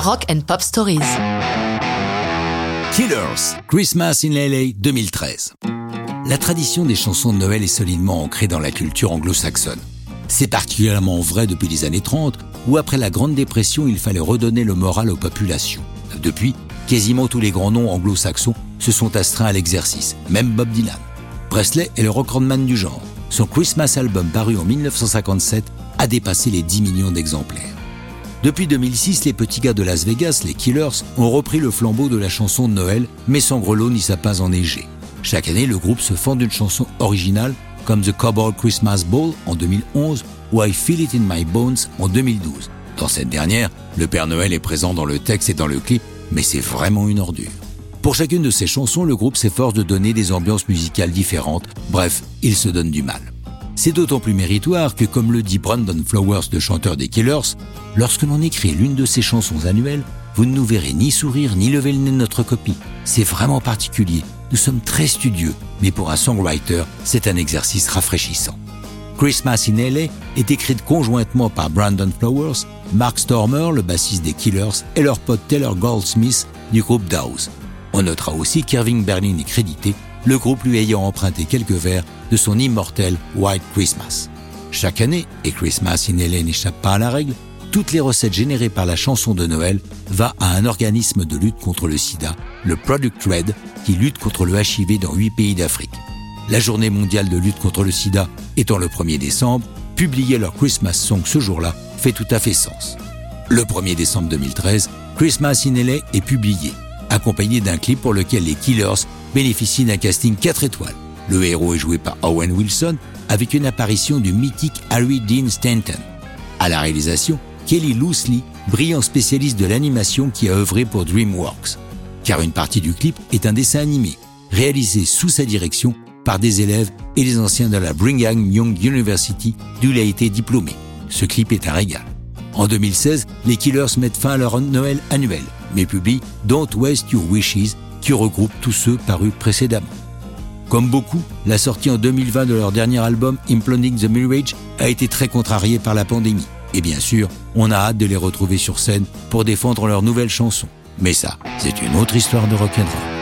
Rock and Pop Stories. Killers, Christmas in LA 2013. La tradition des chansons de Noël est solidement ancrée dans la culture anglo-saxonne. C'est particulièrement vrai depuis les années 30, où après la Grande Dépression, il fallait redonner le moral aux populations. Depuis, quasiment tous les grands noms anglo-saxons se sont astreints à l'exercice, même Bob Dylan. Presley est le recordman du genre. Son Christmas album paru en 1957 a dépassé les 10 millions d'exemplaires. Depuis 2006, les petits gars de Las Vegas, les Killers, ont repris le flambeau de la chanson de Noël, mais sans grelot ni sapins enneigés. Chaque année, le groupe se fend d'une chanson originale, comme The Cowboy Christmas Ball en 2011 ou I Feel It in My Bones en 2012. Dans cette dernière, le Père Noël est présent dans le texte et dans le clip, mais c'est vraiment une ordure. Pour chacune de ces chansons, le groupe s'efforce de donner des ambiances musicales différentes. Bref, il se donne du mal. C'est d'autant plus méritoire que, comme le dit Brandon Flowers, le chanteur des Killers, lorsque l'on écrit l'une de ces chansons annuelles, vous ne nous verrez ni sourire ni lever le nez de notre copie. C'est vraiment particulier. Nous sommes très studieux, mais pour un songwriter, c'est un exercice rafraîchissant. Christmas in LA est écrite conjointement par Brandon Flowers, Mark Stormer, le bassiste des Killers, et leur pote Taylor Goldsmith du groupe Dawes. On notera aussi qu'Irving Berlin est crédité le groupe lui ayant emprunté quelques vers de son immortel White Christmas. Chaque année, et Christmas in LA n'échappe pas à la règle, toutes les recettes générées par la chanson de Noël va à un organisme de lutte contre le sida, le Product Red, qui lutte contre le HIV dans huit pays d'Afrique. La journée mondiale de lutte contre le sida étant le 1er décembre, publier leur Christmas song ce jour-là fait tout à fait sens. Le 1er décembre 2013, Christmas in LA est publié, accompagné d'un clip pour lequel les Killers bénéficie d'un casting 4 étoiles. Le héros est joué par Owen Wilson avec une apparition du mythique Harry Dean Stanton. À la réalisation, Kelly Loosely, brillant spécialiste de l'animation qui a œuvré pour DreamWorks. Car une partie du clip est un dessin animé, réalisé sous sa direction par des élèves et des anciens de la Brigham Young University d'où il a été diplômé. Ce clip est un régal. En 2016, les Killers mettent fin à leur Noël annuel, mais publient Don't Waste Your Wishes qui regroupe tous ceux parus précédemment. Comme beaucoup, la sortie en 2020 de leur dernier album Imploding the Mirage a été très contrariée par la pandémie. Et bien sûr, on a hâte de les retrouver sur scène pour défendre leurs nouvelles chansons. Mais ça, c'est une autre histoire de rock'n'roll.